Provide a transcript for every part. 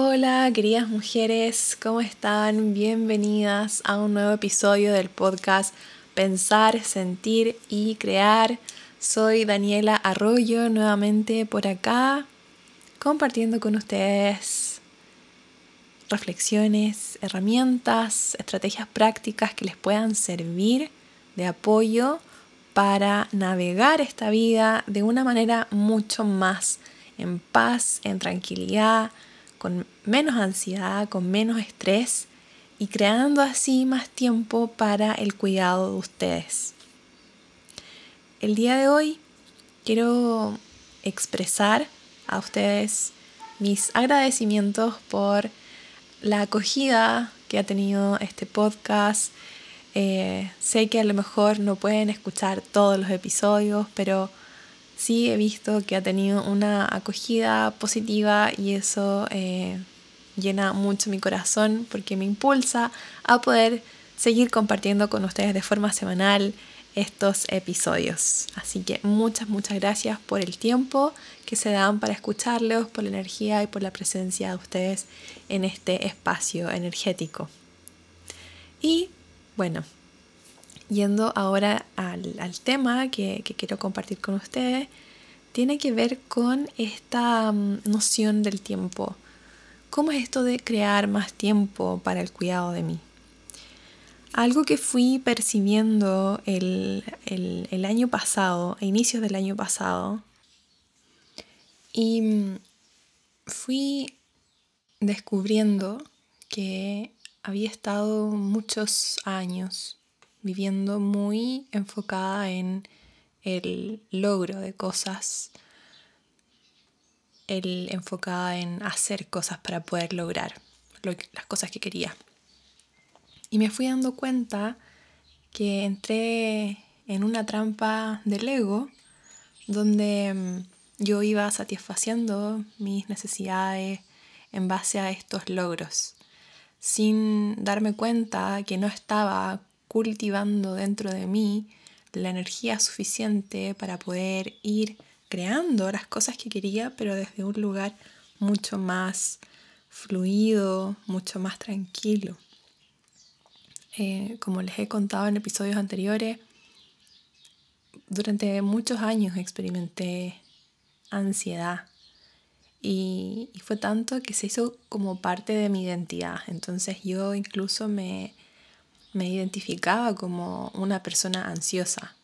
Hola queridas mujeres, ¿cómo están? Bienvenidas a un nuevo episodio del podcast Pensar, Sentir y Crear. Soy Daniela Arroyo nuevamente por acá compartiendo con ustedes reflexiones, herramientas, estrategias prácticas que les puedan servir de apoyo para navegar esta vida de una manera mucho más en paz, en tranquilidad, con menos ansiedad, con menos estrés y creando así más tiempo para el cuidado de ustedes. El día de hoy quiero expresar a ustedes mis agradecimientos por la acogida que ha tenido este podcast. Eh, sé que a lo mejor no pueden escuchar todos los episodios, pero sí he visto que ha tenido una acogida positiva y eso eh, llena mucho mi corazón porque me impulsa a poder seguir compartiendo con ustedes de forma semanal estos episodios. Así que muchas, muchas gracias por el tiempo que se dan para escucharlos, por la energía y por la presencia de ustedes en este espacio energético. Y bueno, yendo ahora al, tema que, que, quiero compartir con ustedes, tiene que ver con esta mm, noción del tiempo. ¿Cómo es esto de crear más tiempo para el cuidado de mí? Algo que fui percibiendo el, el, año pasado, a inicios del año pasado, y mm, fui descubriendo que había estado muchos años viviendo muy enfocada en el logro de cosas, el enfocada en hacer cosas para poder lograr las cosas que quería. Y me fui dando cuenta que entré en una trampa del ego donde mm, yo iba satisfaciendo mis necesidades en base a estos logros, sin darme cuenta que no estaba cultivando dentro de mí la energía suficiente para poder ir creando las cosas que quería, pero desde un lugar mucho más fluido, mucho más tranquilo. Eh, como les he contado en episodios anteriores, durante muchos años experimenté ansiedad y, y, fue tanto que se hizo como parte de mi identidad. Entonces yo incluso me, me identificaba como una persona ansiosa.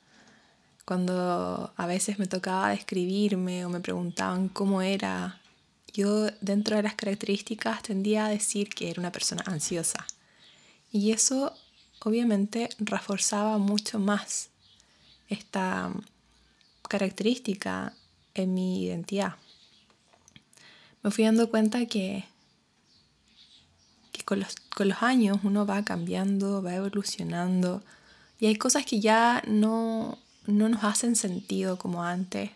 Cuando a veces me tocaba describirme o me preguntaban cómo era, yo dentro de las características tendía a decir que era una persona ansiosa. Y eso obviamente reforzaba mucho más esta característica en mi identidad. Me fui dando cuenta que con los, con los años uno va cambiando, va evolucionando y hay cosas que ya no, no nos hacen sentido como antes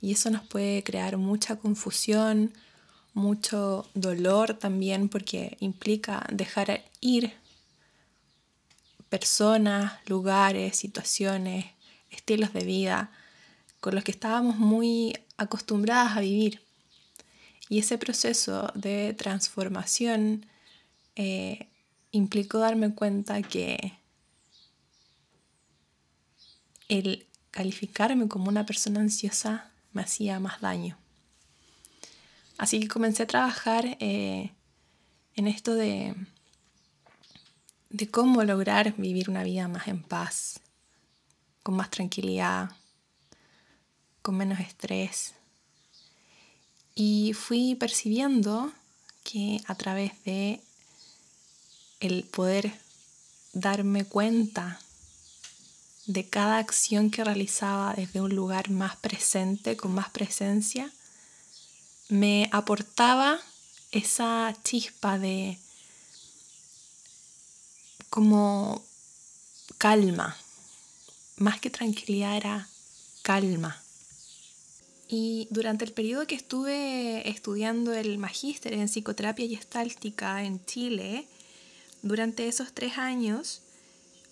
y eso nos puede crear mucha confusión, mucho dolor también porque implica dejar ir personas, lugares, situaciones, estilos de vida con los que estábamos muy acostumbradas a vivir. Y ese proceso de transformación eh, implicó darme cuenta que el calificarme como una persona ansiosa me hacía más daño. Así que comencé a trabajar eh, en esto de, de cómo lograr vivir una vida más en paz, con más tranquilidad, con menos estrés. Y fui percibiendo que a través de el poder darme cuenta de cada acción que realizaba desde un lugar más presente, con más presencia, me aportaba esa chispa de como calma, más que tranquilidad era calma. Y durante el periodo que estuve estudiando el magíster en psicoterapia y estáltica en Chile, durante esos tres años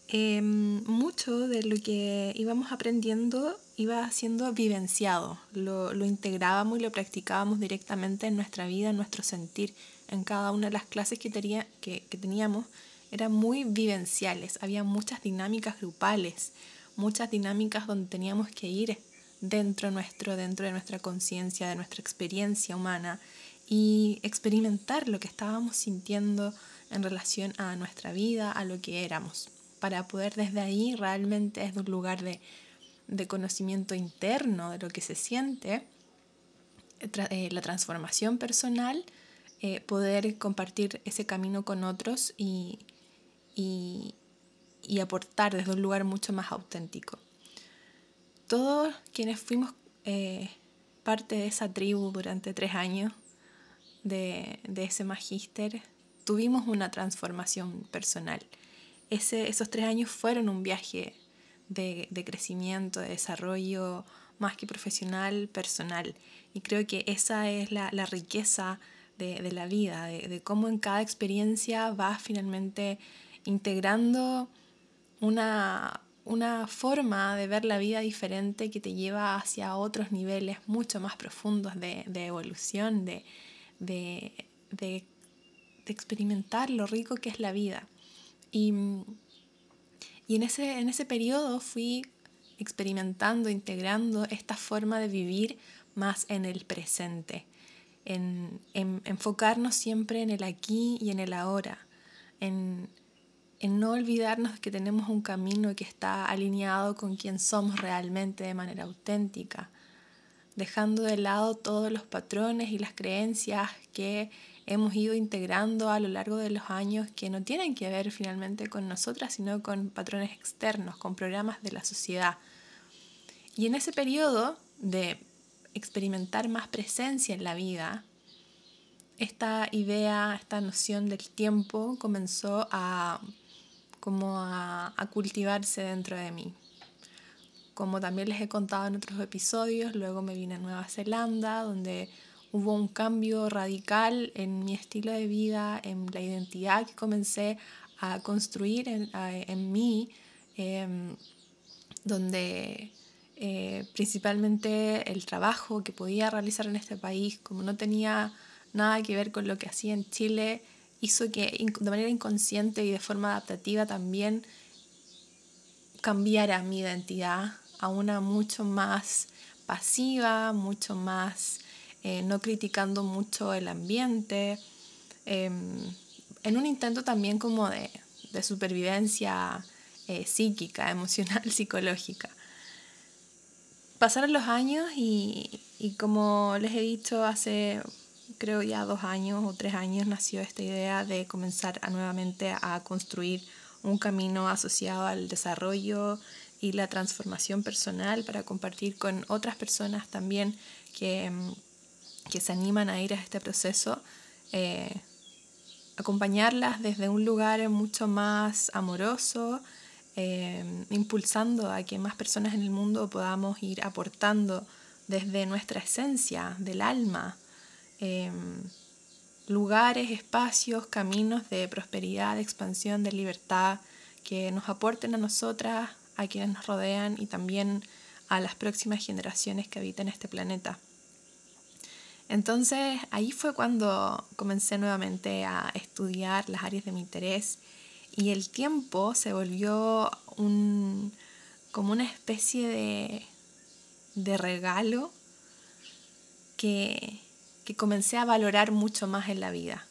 em, mucho de lo que íbamos aprendiendo iba siendo vivenciado, lo, lo, integrábamos y lo practicábamos directamente en nuestra vida, en nuestro sentir, en cada una de las clases que, tenía, que, que teníamos, eran muy vivenciales, había muchas dinámicas grupales, muchas dinámicas donde teníamos que ir dentro nuestro, dentro de nuestra conciencia, de nuestra experiencia humana y experimentar lo que estábamos sintiendo en relación a nuestra vida, a lo que éramos, para poder desde ahí realmente desde un lugar de, conocimiento interno de lo que se siente, eh, la transformación personal, eh, poder compartir ese camino con otros y, y, aportar desde un lugar mucho más auténtico. Todos quienes fuimos eh, parte de esa tribu durante tres años de, ese magíster, tuvimos una transformación personal. Esos tres años fueron un viaje de, crecimiento, de desarrollo, más que profesional, personal. Y creo que esa es la, riqueza de, la vida, de, de, cómo en cada experiencia vas finalmente integrando una, una forma de ver la vida diferente que te lleva hacia otros niveles mucho más profundos de, evolución, de, de, experimentar lo rico que es la vida. Y, en, ese, en ese periodo fui experimentando, integrando esta forma de vivir más en el presente, en, en enfocarnos siempre en el aquí y en el ahora, en, en no olvidarnos que tenemos un camino que está alineado con quien somos realmente de manera auténtica, dejando de lado todos los patrones y las creencias que hemos ido integrando a lo largo de los años que no tienen que ver finalmente con nosotras, sino con patrones externos, con programas de la sociedad. Y en ese periodo de experimentar más presencia en la vida, esta idea, esta noción del tiempo comenzó a como a, cultivarse dentro de mí. Como también les he contado en otros episodios, luego me vine a Nueva Zelanda, donde hubo un cambio radical en mi estilo de vida, en la identidad que comencé a construir en, en mí, em, donde eh, principalmente el trabajo que podía realizar en este país, como no tenía nada que ver con lo que hacía en Chile, hizo que de manera inconsciente y de forma adaptativa también cambiara mi identidad a una mucho más pasiva, mucho más eh, no criticando mucho el ambiente, em, en un intento también como de, supervivencia eh, psíquica, emocional, psicológica. Pasaron los años y, y como les he dicho hace creo ya dos años o tres años nació esta idea de comenzar a nuevamente a construir un camino asociado al desarrollo y la transformación personal para compartir con otras personas también que, mm, que se animan a ir a este proceso, eh, acompañarlas desde un lugar mucho más amoroso, eh, impulsando a que más personas en el mundo podamos ir aportando desde nuestra esencia del alma Em, lugares, espacios, caminos de prosperidad, de expansión, de libertad, que nos aporten a nosotras, a quienes nos rodean y también a las próximas generaciones que habitan este planeta. Entonces ahí fue cuando comencé nuevamente a estudiar las áreas de mi interés y el tiempo se volvió un, como una especie de, de regalo que, que comencé a valorar mucho más en la vida.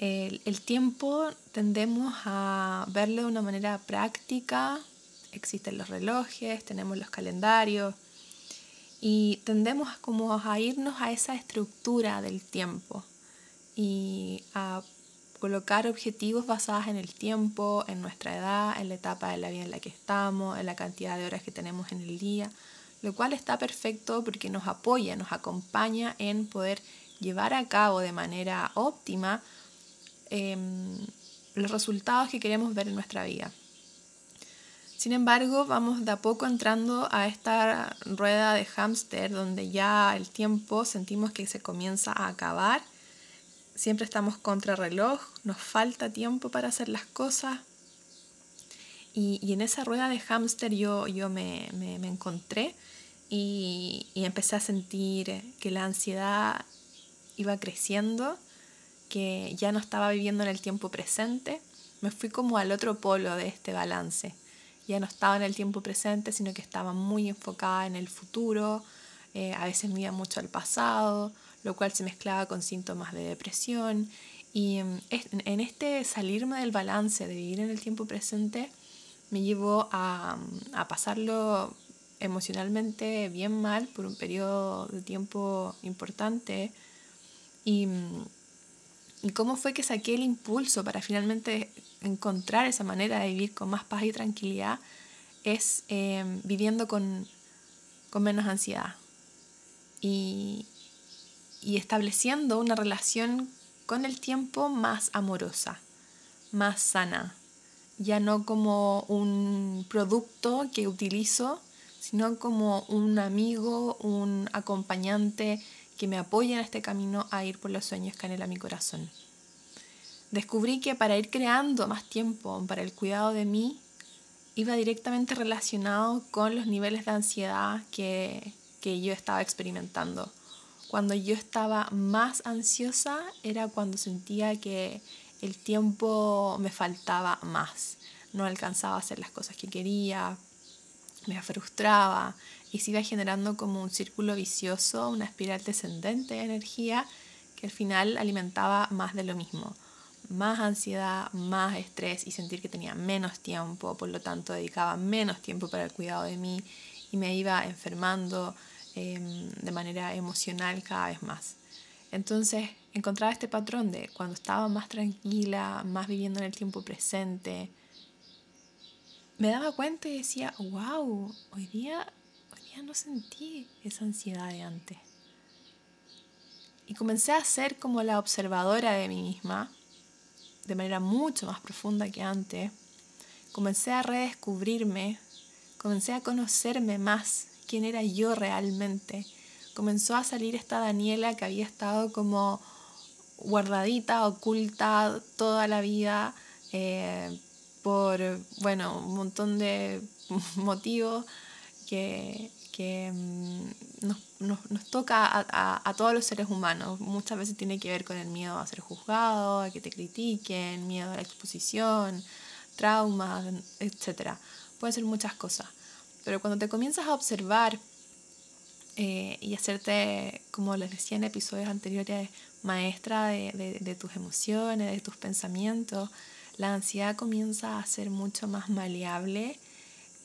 El, tiempo tendemos a verlo de una manera práctica, existen los relojes, tenemos los calendarios y tendemos como a irnos a esa estructura del tiempo y a colocar objetivos basados en el tiempo, en nuestra edad, en la etapa de la vida en la que estamos, en la cantidad de horas que tenemos en el día lo cual está perfecto porque nos apoya, nos acompaña en poder llevar a cabo de manera óptima em, los resultados que queremos ver en nuestra vida. Sin embargo, vamos de a poco entrando a esta rueda de hámster donde ya el tiempo sentimos que se comienza a acabar. Siempre estamos contra reloj, nos falta tiempo para hacer las cosas Y, en esa rueda de hámster yo, yo me, encontré y, y, empecé a sentir que la ansiedad iba creciendo, que ya no estaba viviendo en el tiempo presente. Me fui como al otro polo de este balance. Ya no estaba en el tiempo presente, sino que estaba muy enfocada en el futuro. Eh, a veces me mucho al pasado, lo cual se mezclaba con síntomas de depresión. Y mm, en este salirme del balance, de vivir en el tiempo presente, me llevó a, mm, a pasarlo emocionalmente bien mal por un periodo de tiempo importante y, y, cómo fue que saqué el impulso para finalmente encontrar esa manera de vivir con más paz y tranquilidad es em, viviendo con, con, menos ansiedad y, y estableciendo una relación con el tiempo más amorosa, más sana, ya no como un producto que utilizo, sino como un amigo, un acompañante que me apoya en este camino a ir por los sueños que anhela mi corazón. Descubrí que para ir creando más tiempo para el cuidado de mí, iba directamente relacionado con los niveles de ansiedad que, que yo estaba experimentando. Cuando yo estaba más ansiosa era cuando sentía que el tiempo me faltaba más. No alcanzaba a hacer las cosas que quería, me frustraba y se iba generando como un círculo vicioso, una espiral descendente de energía que al final alimentaba más de lo mismo. Más ansiedad, más estrés y sentir que tenía menos tiempo, por lo tanto dedicaba menos tiempo para el cuidado de mí y me iba enfermando em, de manera emocional cada vez más. Entonces encontraba este patrón de cuando estaba más tranquila, más viviendo en el tiempo presente, me daba cuenta y decía, wow, hoy día ya no sentí esa ansiedad de antes. Y comencé a ser como la observadora de mí misma, de manera mucho más profunda que antes. Comencé a redescubrirme, comencé a conocerme más quién era yo realmente. Comenzó a salir esta Daniela que había estado como guardadita, oculta toda la vida eh, por, bueno, un montón de motivos que, que mm, nos, nos, nos, toca a, a, todos los seres humanos. Muchas veces tiene que ver con el miedo a ser juzgado, a que te critiquen, miedo a la exposición, traumas, etc. Puede ser muchas cosas. Pero cuando te comienzas a observar eh, y hacerte, como les decía en episodios anteriores, maestra de, de, de tus emociones, de tus pensamientos, la ansiedad comienza a ser mucho más maleable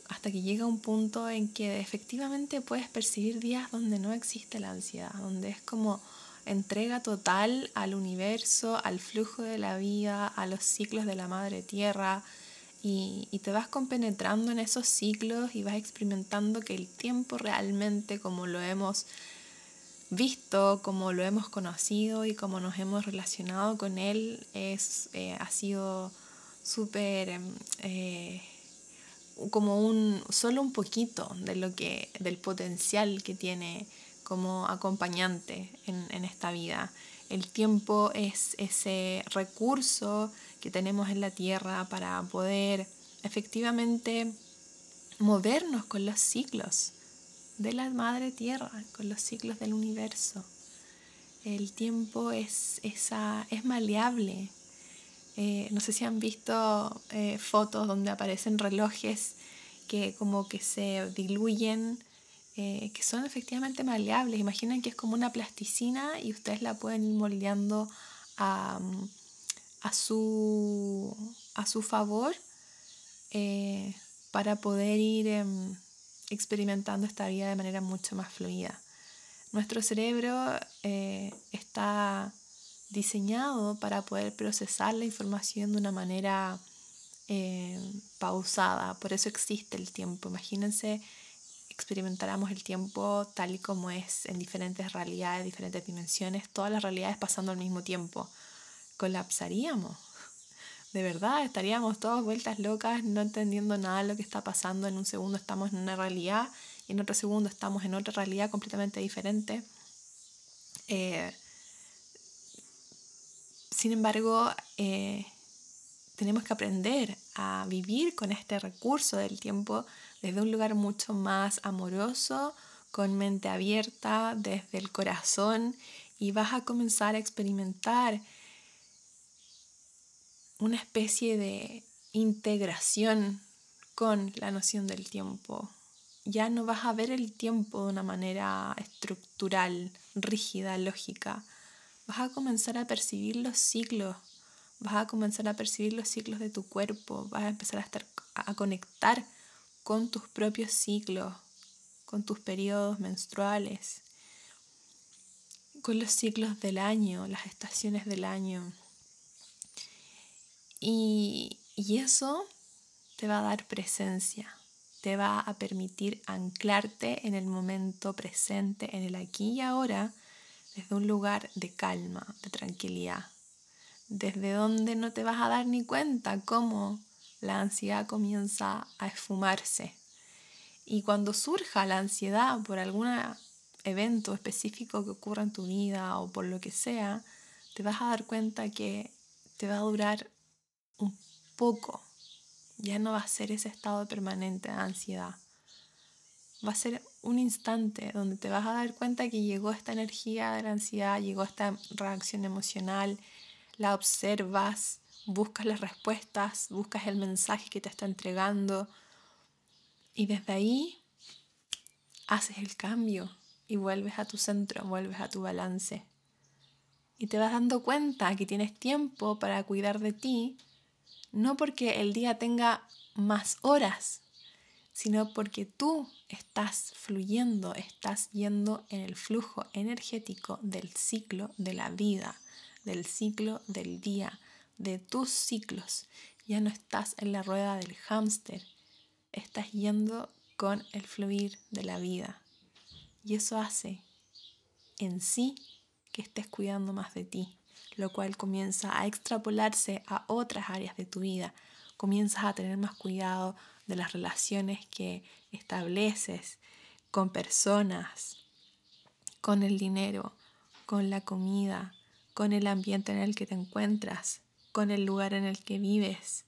hasta que llega un punto en que efectivamente puedes percibir días donde no existe la ansiedad, donde es como entrega total al universo, al flujo de la vida, a los ciclos de la madre tierra, y, y, te vas compenetrando en esos ciclos y vas experimentando que el tiempo realmente como lo hemos visto, como lo hemos conocido y como nos hemos relacionado con él, es, eh, ha sido súper... Em, eh, como un, solo un poquito de lo que, del potencial que tiene como acompañante en, en esta vida. El tiempo es ese recurso que tenemos en la tierra para poder efectivamente movernos con los ciclos de la madre tierra, con los ciclos del universo. El tiempo es, esa, es maleable, eh, no sé si han visto eh, fotos donde aparecen relojes que como que se diluyen, eh, que son efectivamente maleables. Imaginen que es como una plasticina y ustedes la pueden ir moldeando a, a, su, a su favor para poder ir em, experimentando esta vida de manera mucho más fluida. Nuestro cerebro está diseñado para poder procesar la información de una manera eh, pausada. Por eso existe el tiempo. Imagínense experimentáramos el tiempo tal y como es en diferentes realidades, diferentes dimensiones, todas las realidades pasando al mismo tiempo. Colapsaríamos. De verdad, estaríamos todos vueltas locas, no entendiendo nada de lo que está pasando. En un segundo estamos en una realidad y en otro segundo estamos en otra realidad completamente diferente. Eh, sin embargo, eh, tenemos que aprender a vivir con este recurso del tiempo desde un lugar mucho más amoroso, con mente abierta, desde el corazón y vas a comenzar a experimentar una especie de integración con la noción del tiempo. Ya no vas a ver el tiempo de una manera estructural, rígida, lógica. Vas a comenzar a percibir los ciclos vas a comenzar a percibir los ciclos de tu cuerpo, vas a empezar a estar a conectar con tus propios ciclos, con tus periodos menstruales, con los ciclos del año, las estaciones del año. Y, y eso te va a dar presencia, te va a permitir anclarte en el momento presente, en el aquí y ahora, desde un lugar de calma, de tranquilidad desde donde no te vas a dar ni cuenta cómo la ansiedad comienza a esfumarse. Y cuando surja la ansiedad por algún evento específico que ocurra en tu vida o por lo que sea, te vas a dar cuenta que te va a durar un poco. Ya no va a ser ese estado permanente de ansiedad. Va a ser un instante donde te vas a dar cuenta que llegó esta energía de la ansiedad, llegó esta reacción emocional la observas, buscas las respuestas, buscas el mensaje que te está entregando y desde ahí haces el cambio y vuelves a tu centro, vuelves a tu balance. Y te vas dando cuenta que tienes tiempo para cuidar de ti, no porque el día tenga más horas, sino porque tú estás fluyendo, estás yendo en el flujo energético del ciclo de la vida del ciclo del día, de tus ciclos. Ya no estás en la rueda del hámster, estás yendo con el fluir de la vida. Y eso hace en sí que estés cuidando más de ti, lo cual comienza a extrapolarse a otras áreas de tu vida. Comienzas a tener más cuidado de las relaciones que estableces con personas, con el dinero, con la comida, con el ambiente en el que te encuentras, con el lugar en el que vives,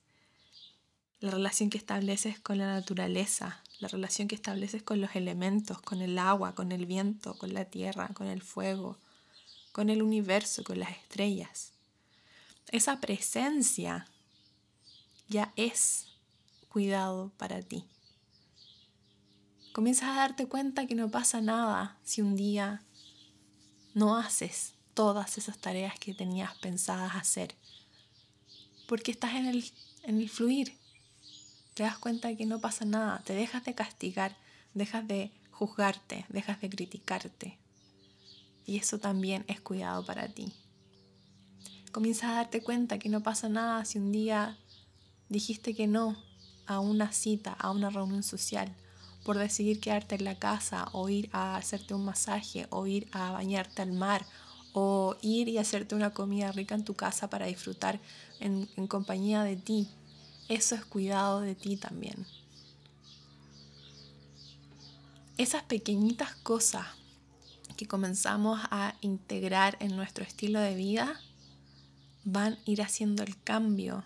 la relación que estableces con la naturaleza, la relación que estableces con los elementos, con el agua, con el viento, con la tierra, con el fuego, con el universo, con las estrellas. Esa presencia ya es cuidado para ti. Comienzas a darte cuenta que no pasa nada si un día no haces todas esas tareas que tenías pensadas hacer. Porque estás en el, en el fluir. Te das cuenta que no pasa nada. Te dejas de castigar, dejas de juzgarte, dejas de criticarte. Y eso también es cuidado para ti. Comienzas a darte cuenta que no pasa nada si un día dijiste que no a una cita, a una reunión social, por decidir quedarte en la casa o ir a hacerte un masaje o ir a bañarte al mar o ir y hacerte una comida rica en tu casa para disfrutar en, compañía de ti. Eso es cuidado de ti también. Esas pequeñitas cosas que comenzamos a integrar en nuestro estilo de vida van a ir haciendo el cambio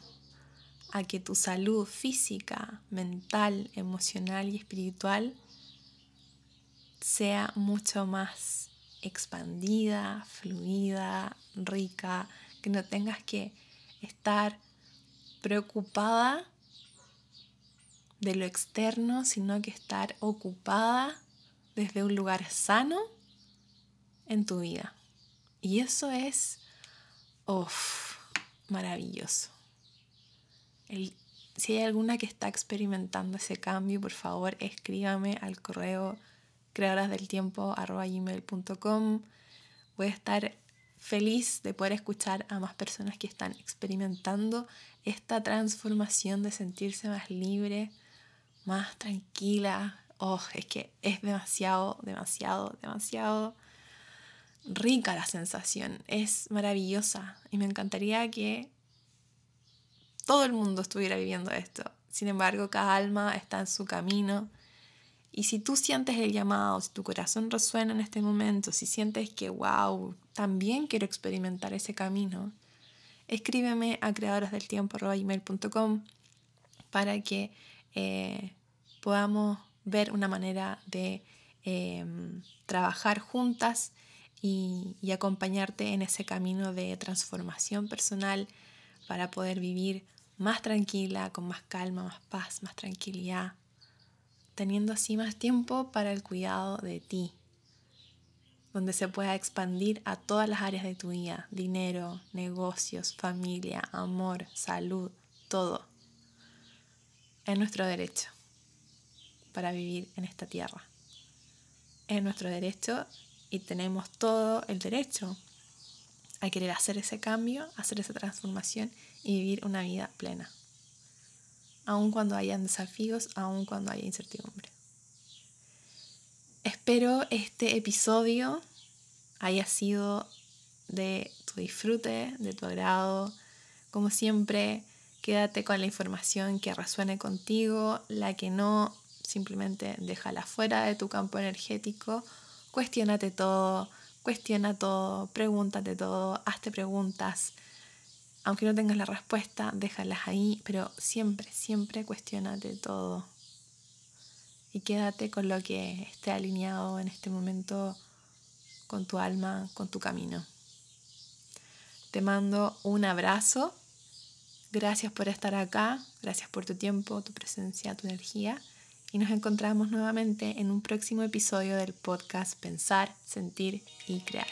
a que tu salud física, mental, emocional y espiritual sea mucho más expandida, fluida, rica, que no tengas que estar preocupada de lo externo, sino que estar ocupada desde un lugar sano en tu vida. Y eso es, maravilloso. Si hay alguna que está experimentando ese cambio, por favor escríbame al correo creadorasdeltiempo.com. Voy a estar feliz de poder escuchar a más personas que están experimentando esta transformación de sentirse más libre, más tranquila. Oh, es que es demasiado, demasiado, demasiado rica la sensación. Es maravillosa y me encantaría que todo el mundo estuviera viviendo esto. Sin embargo, cada alma está en su camino y si tú sientes el llamado, si tu corazón resuena en este momento, si sientes que, wow, también quiero experimentar ese camino, escríbeme a creadorosdeltiempo.com para que eh, podamos ver una manera de em, trabajar juntas y, y acompañarte en ese camino de transformación personal para poder vivir más tranquila, con más calma, más paz, más tranquilidad, teniendo así más tiempo para el cuidado de ti, donde se pueda expandir a todas las áreas de tu vida, dinero, negocios, familia, amor, salud, todo. Es nuestro derecho para vivir en esta tierra. Es nuestro derecho y tenemos todo el derecho a querer hacer ese cambio, hacer esa transformación y vivir una vida plena. Aun cuando hayan desafíos, aun cuando haya incertidumbre. Espero este episodio haya sido de tu disfrute, de tu agrado. Como siempre, quédate con la información que resuene contigo, la que no, simplemente déjala fuera de tu campo energético, cuestionate todo, cuestiona todo, pregúntate todo, hazte preguntas. Aunque no tengas la respuesta, déjalas ahí, pero siempre, siempre cuestionate todo. Y quédate con lo que esté alineado en este momento con tu alma, con tu camino. Te mando un abrazo. Gracias por estar acá, gracias por tu tiempo, tu presencia, tu energía. Y nos encontramos nuevamente en un próximo episodio del podcast Pensar, Sentir y Crear.